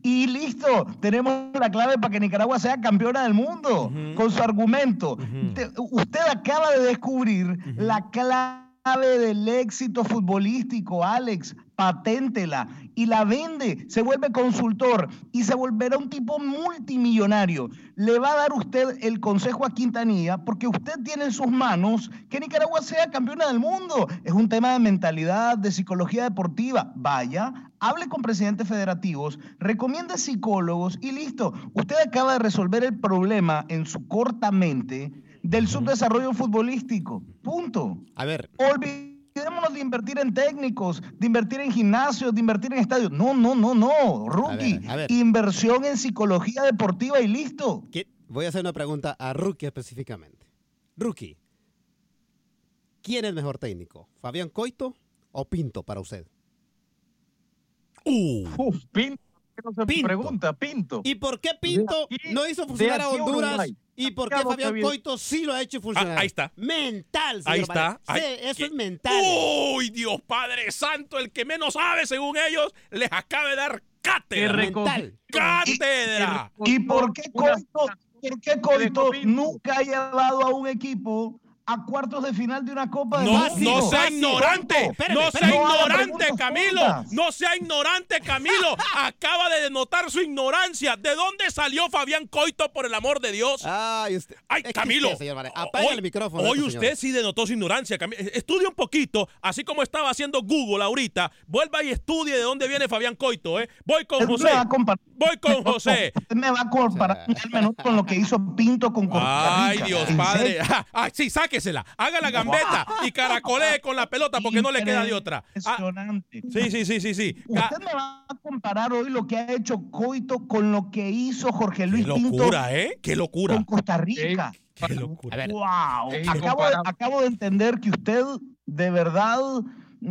y listo, tenemos la clave para que Nicaragua sea campeona del mundo, con su argumento. Te- usted acaba de descubrir la clave del éxito futbolístico, Alex, paténtela y la vende, se vuelve consultor y se volverá un tipo multimillonario. Le va a dar usted el consejo a Quintanilla porque usted tiene en sus manos que Nicaragua sea campeona del mundo. Es un tema de mentalidad, de psicología deportiva. Vaya, hable con presidentes federativos, recomiende psicólogos y listo. Usted acaba de resolver el problema en su corta mente del subdesarrollo futbolístico. Punto.
A ver,
Olvidémonos de invertir en técnicos, de invertir en gimnasios, de invertir en estadios. No, no, no, no. Rookie.
a ver.
Inversión en psicología deportiva y listo.
¿qué- voy a hacer una pregunta a Rookie específicamente. Rookie, ¿quién es mejor técnico? ¿Fabián Coito o Pinto para usted?
Uh,
Uf, Pinto, ¿qué no se
Pinto.
pregunta, Pinto.
¿Y por qué Pinto
aquí-
no hizo funcionar a Honduras?
Uruguay.
¿Y por qué Fabián Coito sí lo ha hecho funcionar?
Ah, ahí está.
Mental, señor
Ahí está. Ay,
Sí, eso
¿qué?
es mental.
Uy, Dios Padre Santo, el que menos sabe, según ellos, les acaba de dar cátedra.
mental.
¡Cátedra!
¿Y por qué Coito, por qué Coito nunca ha llevado a un equipo a cuartos de final de una Copa de
No,
Fácil?
no sea ignorante,
Espérame,
no
espérame.
sea
No
ignorante, Camilo, no sea ignorante, Camilo. Acaba de denotar su ignorancia. ¿De dónde salió Fabián Coito, por el amor de Dios?
Ay, usted.
Ay, Camilo.
usted, señor Vanegas, apague
hoy-
el micrófono.
Hoy
este
usted
señor.
sí denotó su ignorancia. Camilo. Estudie un poquito, así como estaba haciendo Google ahorita. Vuelva y estudie de dónde viene Fabián Coito, ¿eh? Voy con José. Voy con José.
Usted me va a comparar al menos con lo que hizo Pinto con Costa
Ay. Dios
¿En
padre. Ah, sí, sáquesela. Haga la gambeta y caracolee con la pelota porque no le queda de otra. Ah,
Impresionante.
sí, sí, sí, sí, sí.
Usted me va a comparar hoy lo que ha hecho Coito con lo que hizo Jorge Luis
Qué
Pinto
locura, ¿eh? Qué locura.
con Costa Rica.
Qué locura.
Wow. Acabo de,
incomparable.
acabo de entender que usted, de verdad,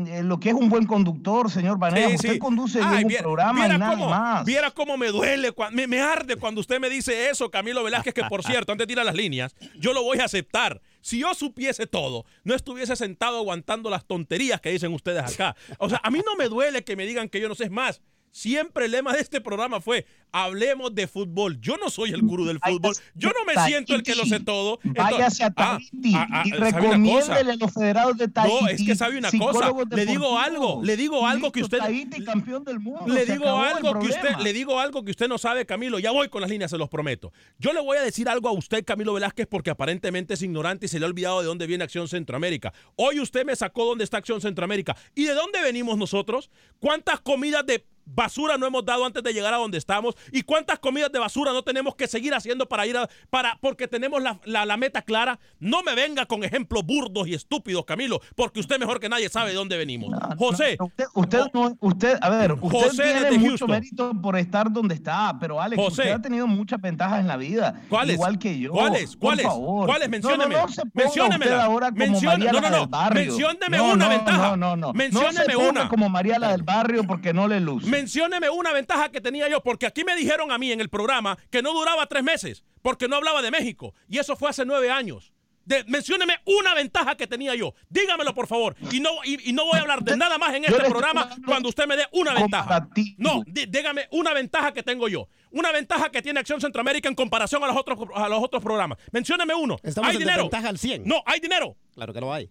eh, lo que es un buen conductor, señor Vanega,
Sí,
usted
sí.
conduce
Ay,
bien un
viera-
programa
viera
y nada
cómo,
más.
Viera cómo me duele, me, me arde cuando usted me dice eso, Camilo Velázquez, que por cierto, antes de ir a las líneas, yo lo voy a aceptar. Si yo supiese todo, no estuviese sentado aguantando las tonterías que dicen ustedes acá. O sea, a mí no me duele que me digan que yo no sé más. Siempre el lema de este programa fue, hablemos de fútbol. Yo no soy el gurú del fútbol. Yo no me siento el que lo sé todo.
Váyase a
Entonces-
Tahití
ah, ah,
y
¿sabe una cosa?
recomiéndele a los federados de Tahití.
No, es que sabe una cosa. Le digo algo, le digo algo que usted.
Tahití, campeón del mundo.
Le digo algo que usted, le digo algo que usted no sabe, Camilo. Ya voy con las líneas, se los prometo. Yo le voy a decir algo a usted, Camilo Velázquez, porque aparentemente es ignorante y se le ha olvidado de dónde viene Acción Centroamérica. Hoy usted me sacó dónde está Acción Centroamérica. ¿Y de dónde venimos nosotros? ¿Cuántas comidas de basura no hemos dado antes de llegar a donde estamos? ¿Y cuántas comidas de basura no tenemos que seguir haciendo para ir a, para, porque tenemos la, la- la meta clara? No me venga con ejemplos burdos y estúpidos, Camilo, porque usted mejor que nadie sabe de dónde venimos. José.
Usted, usted, no- usted, a ver, usted
José
tiene mucho
Houston.
mérito por estar donde está, pero Alex,
José.
usted ha tenido muchas ventajas en la vida,
¿Cuáles?
igual que yo.
¿Cuáles? ¿Cuáles? ¿Cuáles? Mencióneme.
usted ahora como
Menciona-
María
no, no, no.
del barrio.
Mencióneme
No,
una ventaja.
No, no, no.
Mencióneme una.
como María la del barrio porque no le luce.
Mencióneme una ventaja que tenía yo, porque aquí me dijeron a mí en el programa que no duraba tres meses, porque no hablaba de México. Y eso fue hace nueve años. De, mencióneme una ventaja que tenía yo. Dígamelo, por favor. Y no, y, y no voy a hablar de nada más en este programa cuando usted me dé una ventaja. No, dí- dígame una ventaja que tengo yo. Una ventaja que tiene Acción Centroamérica en comparación a los otros, a los otros programas. Mencióneme uno.
Estamos
hay
en
dinero.
al 100.
No, hay dinero.
Claro que lo hay.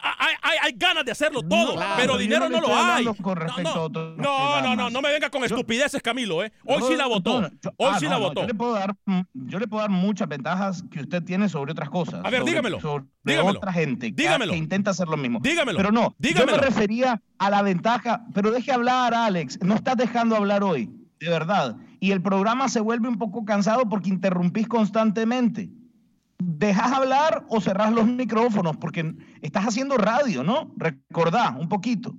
Hay, hay- hay ganas de hacerlo todo,
claro,
pero
yo
dinero
no
no, lo hay. no, no, no, no, no me venga con estupideces, Camilo, ¿eh? Hoy
No,
sí la votó.
no, yo-
Hoy
ah,
sí
no,
la
no,
votó.
Yo le, puedo dar, mm, yo le puedo dar muchas ventajas que usted tiene sobre otras cosas.
A ver,
sobre-
dígamelo,
Sobre
dígamelo,
otra gente que,
dígamelo.
que intenta hacer lo mismo.
Dígamelo,
Pero no,
dígamelo.
yo me refería a la ventaja, pero deje hablar, Alex. No estás dejando hablar hoy, de verdad. Y el programa se vuelve un poco cansado porque interrumpís constantemente. ¿Dejas hablar o cerrás los micrófonos? Porque estás haciendo radio, ¿no? Recordá un poquito.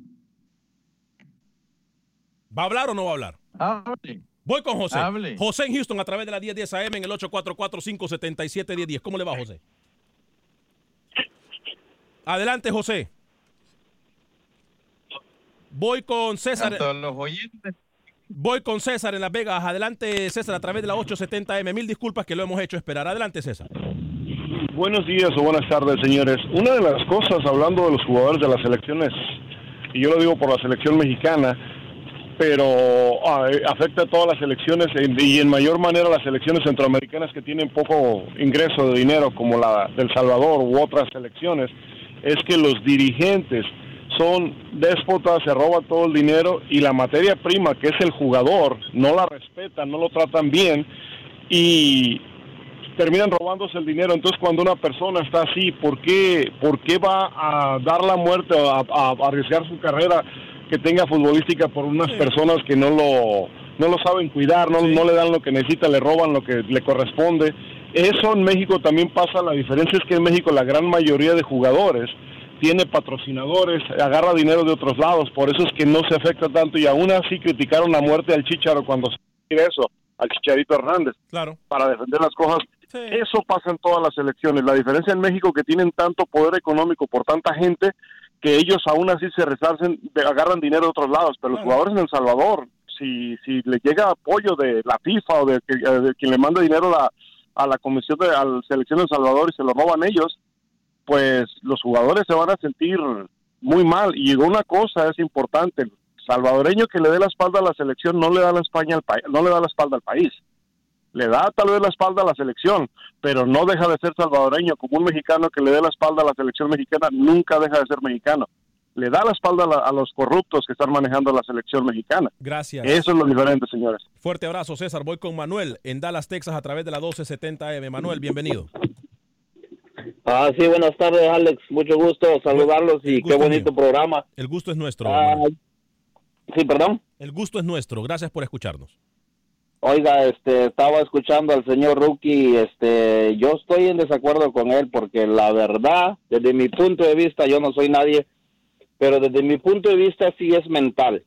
¿Va a hablar o no va a hablar?
Hable.
Voy con José.
Hable.
José en Houston a través de la 1010 AM en el 844-577-1010. ¿Cómo le va, José? Adelante, José. Voy con César.
A todos los oyentes.
Voy con César en Las Vegas. Adelante, César, a través de la 870M. Mil disculpas que lo hemos hecho esperar. Adelante, César.
Buenos días o buenas tardes, señores. Una de las cosas, hablando de los jugadores de las selecciones, y yo lo digo por la selección mexicana, pero ah, eh, afecta a todas las selecciones y en mayor manera las selecciones centroamericanas que tienen poco ingreso de dinero, como la del Salvador u otras selecciones, es que los dirigentes son déspotas, se roban todo el dinero y la materia prima, que es el jugador, no la respetan, no lo tratan bien y terminan robándose el dinero. Entonces, cuando una persona está así, ¿por qué, por qué va a dar la muerte o a, a arriesgar su carrera que tenga futbolística por unas personas que no lo, no lo saben cuidar, no, no le dan lo que necesita, le roban lo que le corresponde? Eso en México también pasa. La diferencia es que en México la gran mayoría de jugadores tiene patrocinadores, agarra dinero de otros lados, por eso es que no se afecta tanto y aún así criticaron la muerte al Chicharo cuando se eso, al Chicharito Hernández
Claro.
para defender las cosas. Eso pasa en todas las elecciones. La diferencia en México que tienen tanto poder económico por tanta gente que ellos aún así se resarcen, de- agarran dinero de otros lados. Pero los jugadores en El Salvador, si, si le llega apoyo de la FIFA o de, que- eh, de quien le manda dinero a la, a la comisión de a la selección de El Salvador y se lo roban ellos, pues los jugadores se van a sentir muy mal. Y una cosa es importante, el salvadoreño que le dé la espalda a la selección no le da la España al país, no le da la espalda al país. Le da tal vez la espalda a la selección, pero no deja de ser salvadoreño, como un mexicano que le dé la espalda a la selección mexicana, nunca deja de ser mexicano. Le da la espalda a, la- a los corruptos que están manejando la selección mexicana.
Gracias.
Eso es lo diferente, señores.
Fuerte abrazo, César. Voy con Manuel en Dallas, Texas, a través de la 1270M. Manuel, bienvenido.
Ah, sí, buenas tardes, Alex. Mucho gusto saludarlos y qué bonito programa.
El gusto es nuestro.
Ah, sí, perdón.
El gusto es nuestro. Gracias por escucharnos.
Oiga, este, estaba escuchando al señor Rookie, este, yo estoy en desacuerdo con él porque la verdad, desde mi punto de vista, yo no soy nadie, pero desde mi punto de vista sí es mental.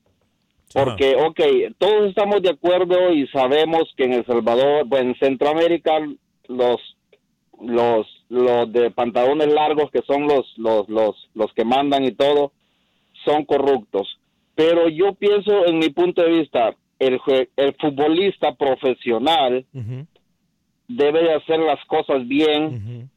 Porque, ok, todos estamos de acuerdo y sabemos que en El Salvador, en Centroamérica, los, los, los de pantalones largos, que son los, los, los, los que mandan y todo, son corruptos. Pero yo pienso, en mi punto de vista, el, el futbolista profesional debe de hacer las cosas bien,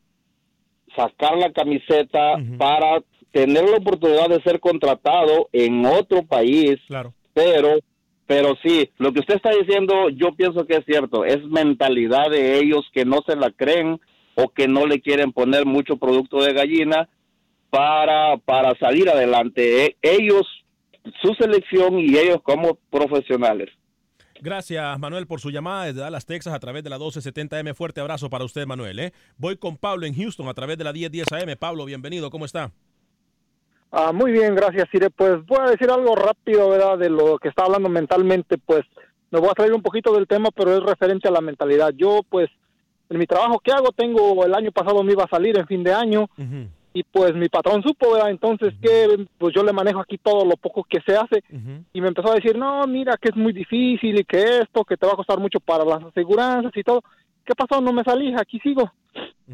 sacar la camiseta para tener la oportunidad de ser contratado en otro país.
Claro.
Pero, pero sí, lo que usted está diciendo, yo pienso que es cierto. Es mentalidad de ellos que no se la creen o que no le quieren poner mucho producto de gallina para, para salir adelante. E- Ellos, su selección y ellos como profesionales.
Gracias, Manuel, por su llamada desde Dallas, Texas, a través de la 1270M. Fuerte abrazo para usted, Manuel. ¿eh? Voy con Pablo en Houston, a través de la 1010 AM. Pablo, bienvenido. ¿Cómo está?
Ah, muy bien, gracias, Sire. Pues voy a decir algo rápido, ¿verdad? De lo que está hablando mentalmente, pues me voy a traer un poquito del tema, pero es referente a la mentalidad. Yo, pues, en mi trabajo que hago, tengo, el año pasado me iba a salir en fin de año, y pues mi patrón supo, ¿verdad? Entonces que, pues yo le manejo aquí todo lo poco que se hace, y me empezó a decir, no, mira, que es muy difícil y que esto, que te va a costar mucho para las aseguranzas y todo. ¿Qué pasó? No me salí, aquí sigo.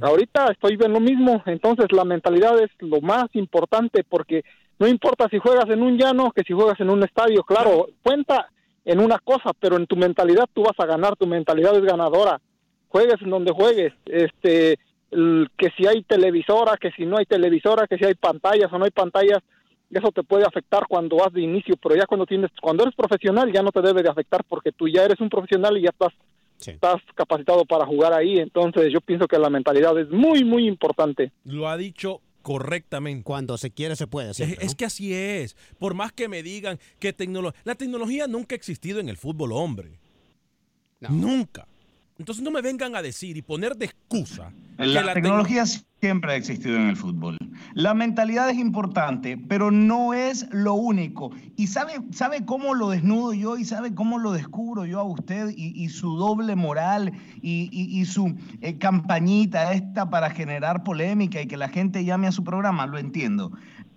Ahorita estoy en lo mismo, entonces la mentalidad es lo más importante porque no importa si juegas en un llano que si juegas en un estadio, claro, cuenta en una cosa, pero en tu mentalidad tú vas a ganar, tu mentalidad es ganadora. Juegues en donde juegues, este el- que si hay televisora, que si no hay televisora, que si hay pantallas o no hay pantallas, eso te puede afectar cuando vas de inicio, pero ya cuando tienes cuando eres profesional ya no te debe de afectar porque tú ya eres un profesional y ya estás estás capacitado para jugar ahí, entonces yo pienso que la mentalidad es muy muy importante.
Lo ha dicho correctamente.
Cuando se quiere, se puede.
Es que así es. Por más que me digan que tecnología... La tecnología nunca ha existido en el fútbol, hombre. Nunca. Entonces no me vengan a decir y poner de excusa.
La,
la
tecnología siempre ha existido en el fútbol. La mentalidad es importante, pero no es lo único. ¿Y sabe, sabe cómo lo desnudo yo y sabe cómo lo descubro yo a usted y, y su doble moral y, y- y su eh, campañita esta para generar polémica y que la gente llame a su programa? Lo entiendo.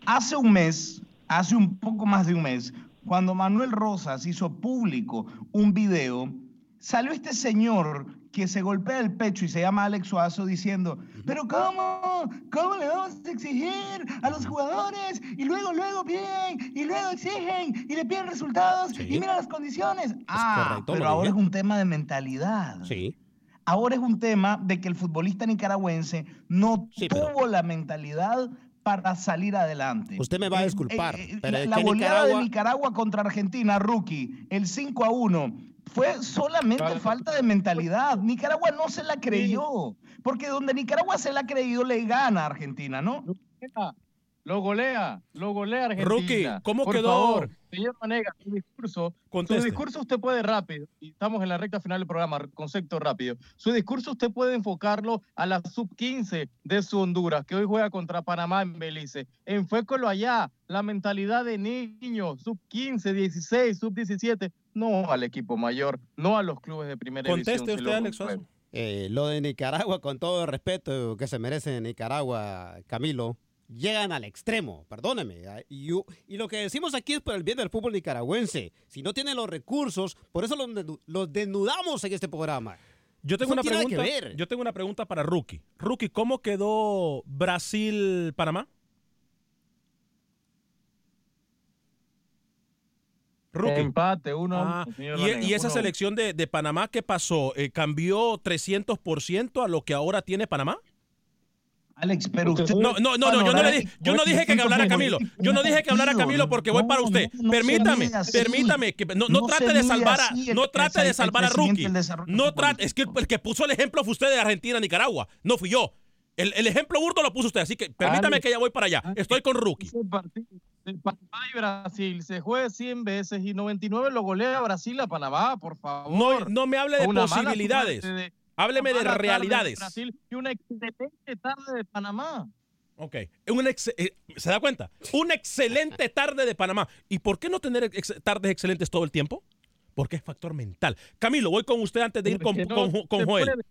Hace un mes, hace un poco más de un mes, cuando Manuel Rosas hizo público un video, salió este señor que se golpea el pecho y se llama Alex Suazo diciendo, pero ¿cómo? ¿Cómo le vamos a exigir a los jugadores? Y luego, luego bien, y luego exigen, y le piden resultados, y mira las condiciones. Ah,
correcto,
pero ahora es un tema de mentalidad.
Sí.
Ahora es un tema de que el futbolista nicaragüense no tuvo la mentalidad para salir adelante.
Usted me va a disculpar,
eh, eh,
pero
la la goleada de
Nicaragua-
Nicaragua contra Argentina, rookie, el 5 a 1, fue solamente falta de mentalidad. Nicaragua no se la creyó, porque donde Nicaragua se la ha creído le gana a Argentina, ¿no?
Lo golea, lo golea Argentina.
Rookie, ¿cómo
Por
quedó?
favor, señor Manega, su discurso, su
Conteste.
discurso usted puede rápido, y estamos en la recta final del programa, concepto rápido. Su discurso usted puede enfocarlo a la sub-15 de su Honduras, que hoy juega contra Panamá en Belice. Enfócalo allá, la mentalidad de niños, sub-15, 16, sub-17, no al equipo mayor, no a los clubes de primera
Conteste
división. se
usted,
lo
Alex. Eh, lo de Nicaragua, con todo el respeto que se merece Nicaragua, Camilo, llegan al extremo, perdóneme. ah, Y, y lo que decimos aquí es por el bien del fútbol nicaragüense. Si no tienen los recursos, por eso los, desnu- los desnudamos en este programa.
Yo tengo,
Eso
una
tiene
pregunta, yo tengo una pregunta para Rookie. Rookie, ¿cómo quedó Brasil-Panamá? Rookie.
Empate, uno
Ah, y,
Vanega,
y esa
uno
selección de, de Panamá, ¿qué pasó? Eh, ¿Cambió 300% a lo que ahora tiene Panamá?
Alex, pero usted...
No, no, no, no, yo no le dije, yo no dije que hablara Camilo. Yo no dije que hablara Camilo porque voy para usted. Permítame, permítame, que no, trate de salvar a, no trate de salvar a Rookie. No trate, es que el, que puso el ejemplo fue usted de Argentina, Nicaragua. No fui yo. El, el ejemplo burdo lo puso usted, así que permítame que ya voy para allá. Estoy con Rookie.
Panamá y Brasil se juega 100 veces y 99 lo golea Brasil a Panamá, por favor.
No, no me hable de
Una
posibilidades.
de-
Hábleme de realidades.
Brasil y una excelente tarde de Panamá.
Ok. Ex- eh, ¿Se da cuenta? Una excelente tarde de Panamá. ¿Y por qué no tener ex- tardes excelentes todo el tiempo? Porque es factor mental. Camilo, voy con usted antes de ir con,
Porque no
con- con
se
Joel.
puede-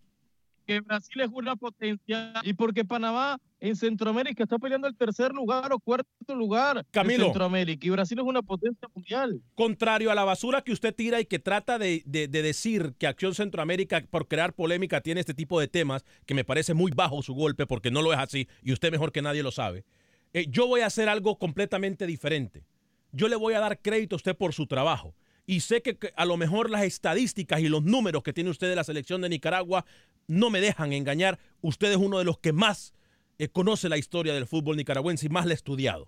porque Brasil es una potencia y porque Panamá en Centroamérica está peleando el tercer lugar o cuarto lugar
Camilo.
en Centroamérica y Brasil es una potencia mundial.
Contrario a la basura que usted tira y que trata de, de- de decir que Acción Centroamérica, por crear polémica, tiene este tipo de temas, que me parece muy bajo su golpe, porque no lo es así, y usted mejor que nadie lo sabe. Eh, yo voy a hacer algo completamente diferente. Yo le voy a dar crédito a usted por su trabajo. Y sé que, que a lo mejor las estadísticas y los números que tiene usted de la selección de Nicaragua no me dejan engañar. Usted es uno de los que más eh, conoce la historia del fútbol nicaragüense y más la ha estudiado.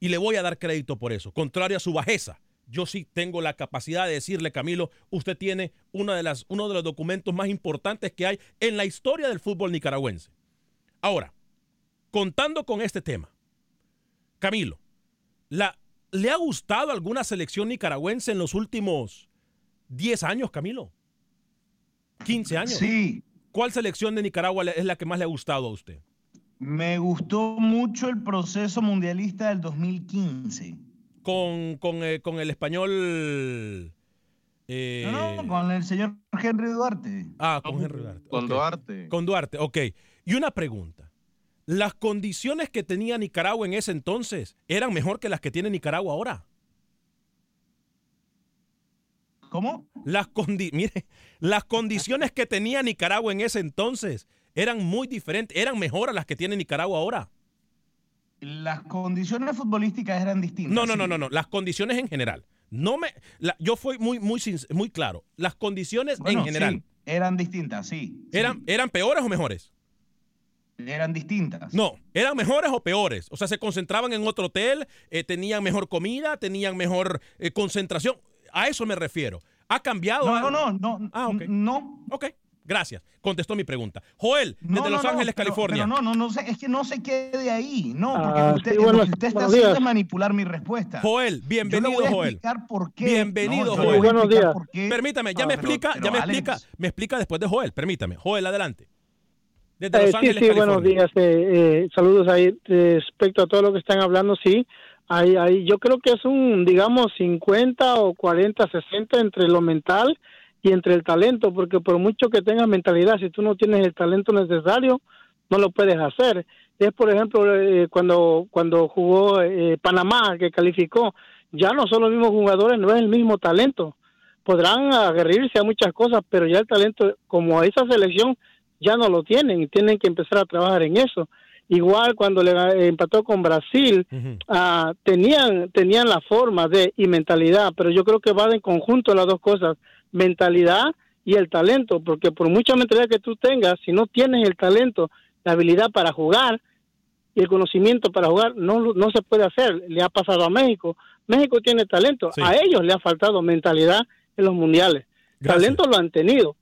Y le voy a dar crédito por eso. Contrario a su bajeza, yo sí tengo la capacidad de decirle, Camilo, usted tiene una de las, uno de los documentos más importantes que hay en la historia del fútbol nicaragüense. Ahora, contando con este tema, Camilo, ¿le ha gustado alguna selección nicaragüense en los últimos 10 años, Camilo? 15 años.
Sí.
¿Cuál selección de Nicaragua es la que más le ha gustado a usted?
Me gustó mucho el proceso mundialista del 2015.
Con, con, eh, con el español. eh,
No, no, con el señor Henry Duarte.
Ah, con Henry Duarte.
Con. Duarte.
Con Duarte, ok. Y una pregunta. ¿Las condiciones que tenía Nicaragua en ese entonces eran mejor que las que tiene Nicaragua ahora?
¿Cómo?
Las, condi mire, las condiciones que tenía Nicaragua en ese entonces eran muy diferentes, eran mejor a las que tiene Nicaragua ahora.
Las condiciones futbolísticas eran distintas.
No, no, no, no, no, las condiciones en general. No me, la- yo fui muy, muy, muy claro. Las condiciones
Bueno,
en general
sí, eran distintas, sí.
eran, eran peores o mejores.
Eran distintas.
No, eran mejores o peores. O sea, se concentraban en otro hotel, eh, tenían mejor comida, tenían mejor eh, concentración. A eso me refiero. ¿Ha cambiado?
No,
algo?
no, no, no.
Ah, ok.
No.
Ok, gracias. Contestó mi pregunta. Joel, desde
No,
Los
no,
Ángeles,
pero-
California.
Pero no, no, no sé, es que no se quede ahí. No, porque
Ah,
usted,
sí,
lo
buenos-
que usted está
buenos
haciendo es manipular mi respuesta.
Joel,
Yo
bienvenido,
le voy a
Joel.
explicar por qué.
Bienvenido,
No, yo le
Joel.
voy a
Buenos días.
por qué.
Permítame, ya
Ah,
me
pero-
explica,
pero
ya me
Alex,
explica, me explica después de Joel. Permítame. Joel, adelante. Desde
Eh,
Los
sí,
Ángeles,
sí, buenos
California.
días. eh, eh, saludos ahí respecto a todo lo que están hablando. Sí, hay, hay, yo creo que es un, digamos, 50 o 40, 60 entre lo mental y entre el talento, porque por mucho que tengas mentalidad, si tú no tienes el talento necesario, no lo puedes hacer. Es, por ejemplo, eh, cuando, cuando jugó eh, Panamá, que calificó, ya no son los mismos jugadores, no es el mismo talento. Podrán aguerrirse a muchas cosas, pero ya el talento, como esa selección ya no lo tienen y tienen que empezar a trabajar en eso. Igual cuando le empató con Brasil, ah, tenían, tenían la forma de y mentalidad, pero yo creo que va en conjunto las dos cosas, mentalidad y el talento, porque por mucha mentalidad que tú tengas, si no tienes el talento, la habilidad para jugar y el conocimiento para jugar, no, no se puede hacer. Le ha pasado a México. México tiene talento,
Sí.
a ellos le ha faltado mentalidad en los mundiales.
Gracias.
Talento lo han tenido,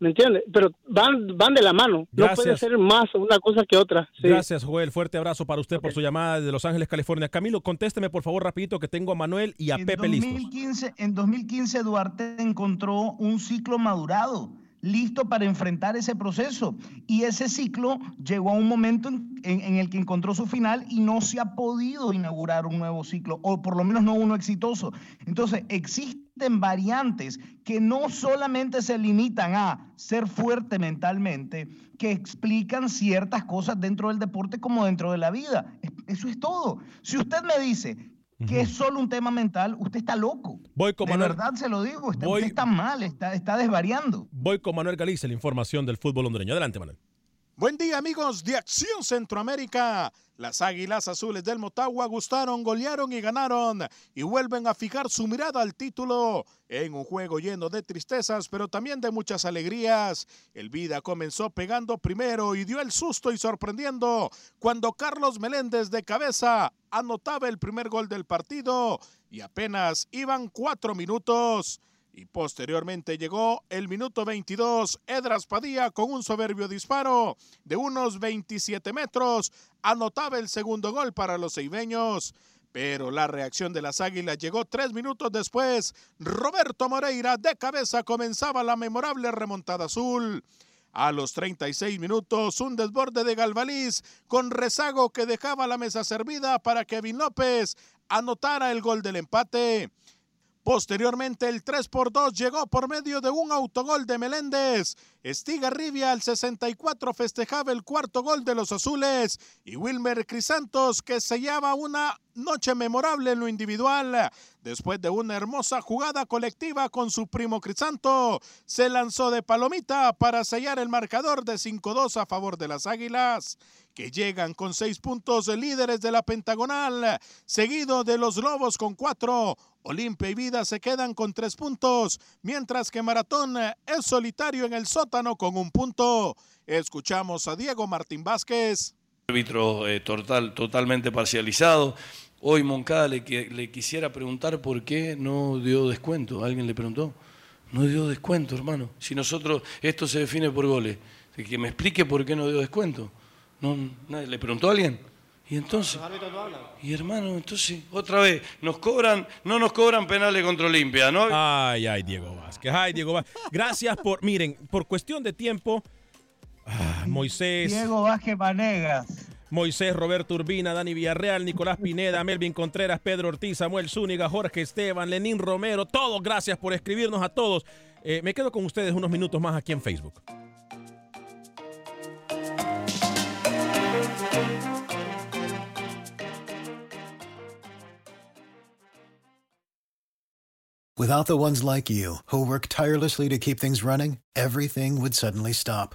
¿me entiendes? Pero van, van de la mano. No puede
Gracias.
ser más una cosa que otra. Sí.
Gracias, Joel. Fuerte abrazo para usted por su llamada de Los Ángeles, California. Camilo, contésteme por favor rapidito que tengo a Manuel y a
En
Pepe listos.
2015, en 2015 Duarte encontró un ciclo madurado, listo para enfrentar ese proceso. Y ese ciclo llegó a un momento en, en- en el que encontró su final y no se ha podido inaugurar un nuevo ciclo, o por lo menos no uno exitoso. Entonces, existen variantes que no solamente se limitan a ser fuerte mentalmente, que explican ciertas cosas dentro del deporte como dentro de la vida. Es- Eso es todo. Si usted me dice que es solo un tema mental, usted está loco.
Voy con
de
Manuel.
verdad se lo digo, está,
Voy-
usted está mal, está, está desvariando.
Voy con Manuel Galicia, la información del fútbol hondureño. Adelante, Manuel.
Buen día amigos de Acción Centroamérica. Las Águilas Azules del Motagua gustaron, golearon y ganaron y vuelven a fijar su mirada al título en un juego lleno de tristezas pero también de muchas alegrías. El Vida comenzó pegando primero y dio el susto y sorprendiendo cuando Carlos Meléndez de cabeza anotaba el primer gol del partido y apenas iban cuatro minutos. Y posteriormente llegó el minuto 22, Edras Padilla con un soberbio disparo de unos 27 metros, anotaba el segundo gol para los ceibeños. Pero la reacción de las Águilas llegó tres minutos después. Roberto Moreira de cabeza comenzaba la memorable remontada azul. A los 36 minutos, un desborde de Galvaliz con rezago que dejaba la mesa servida para que Kevin López anotara el gol del empate. Posteriormente, el 3 por 2 llegó por medio de un autogol de Meléndez. Estigarribia al 64 festejaba el cuarto gol de los azules y Wilmer Crisantos que sellaba una noche memorable en lo individual. Después de una hermosa jugada colectiva con su primo Crisanto, se lanzó de palomita para sellar el marcador de 5-2 a favor de las Águilas, que llegan con seis puntos de líderes de la Pentagonal, seguido de los Lobos con cuatro. Olimpia y Vida se quedan con tres puntos, mientras que Maratón es solitario en el sótano con un punto. Escuchamos a Diego Martín Vázquez.
Árbitro eh, total, totalmente parcializado. Hoy Moncada le, qui- le quisiera preguntar por qué no dio descuento. ¿Alguien le preguntó? No dio descuento, hermano. Si nosotros, esto se define por goles. Que me explique por qué no dio descuento. No, nadie, ¿Le preguntó a alguien? Y entonces, y hermano, entonces, otra vez, nos cobran, no nos cobran penales contra Olimpia, ¿no?
Ay, ay, Diego Vázquez. Ay, Diego Vázquez. Gracias por, miren, por cuestión de tiempo, ah, Moisés.
Diego Vázquez Vanegas.
Moisés, Roberto Urbina, Dani Villarreal, Nicolás Pineda, Melvin Contreras, Pedro Ortiz, Samuel Zúñiga, Jorge Esteban, Lenín Romero, todos gracias por escribirnos a todos. Eh, me quedo con ustedes unos minutos más aquí en Facebook.
Without the ones like you, who work tirelessly to keep things running, everything would suddenly stop.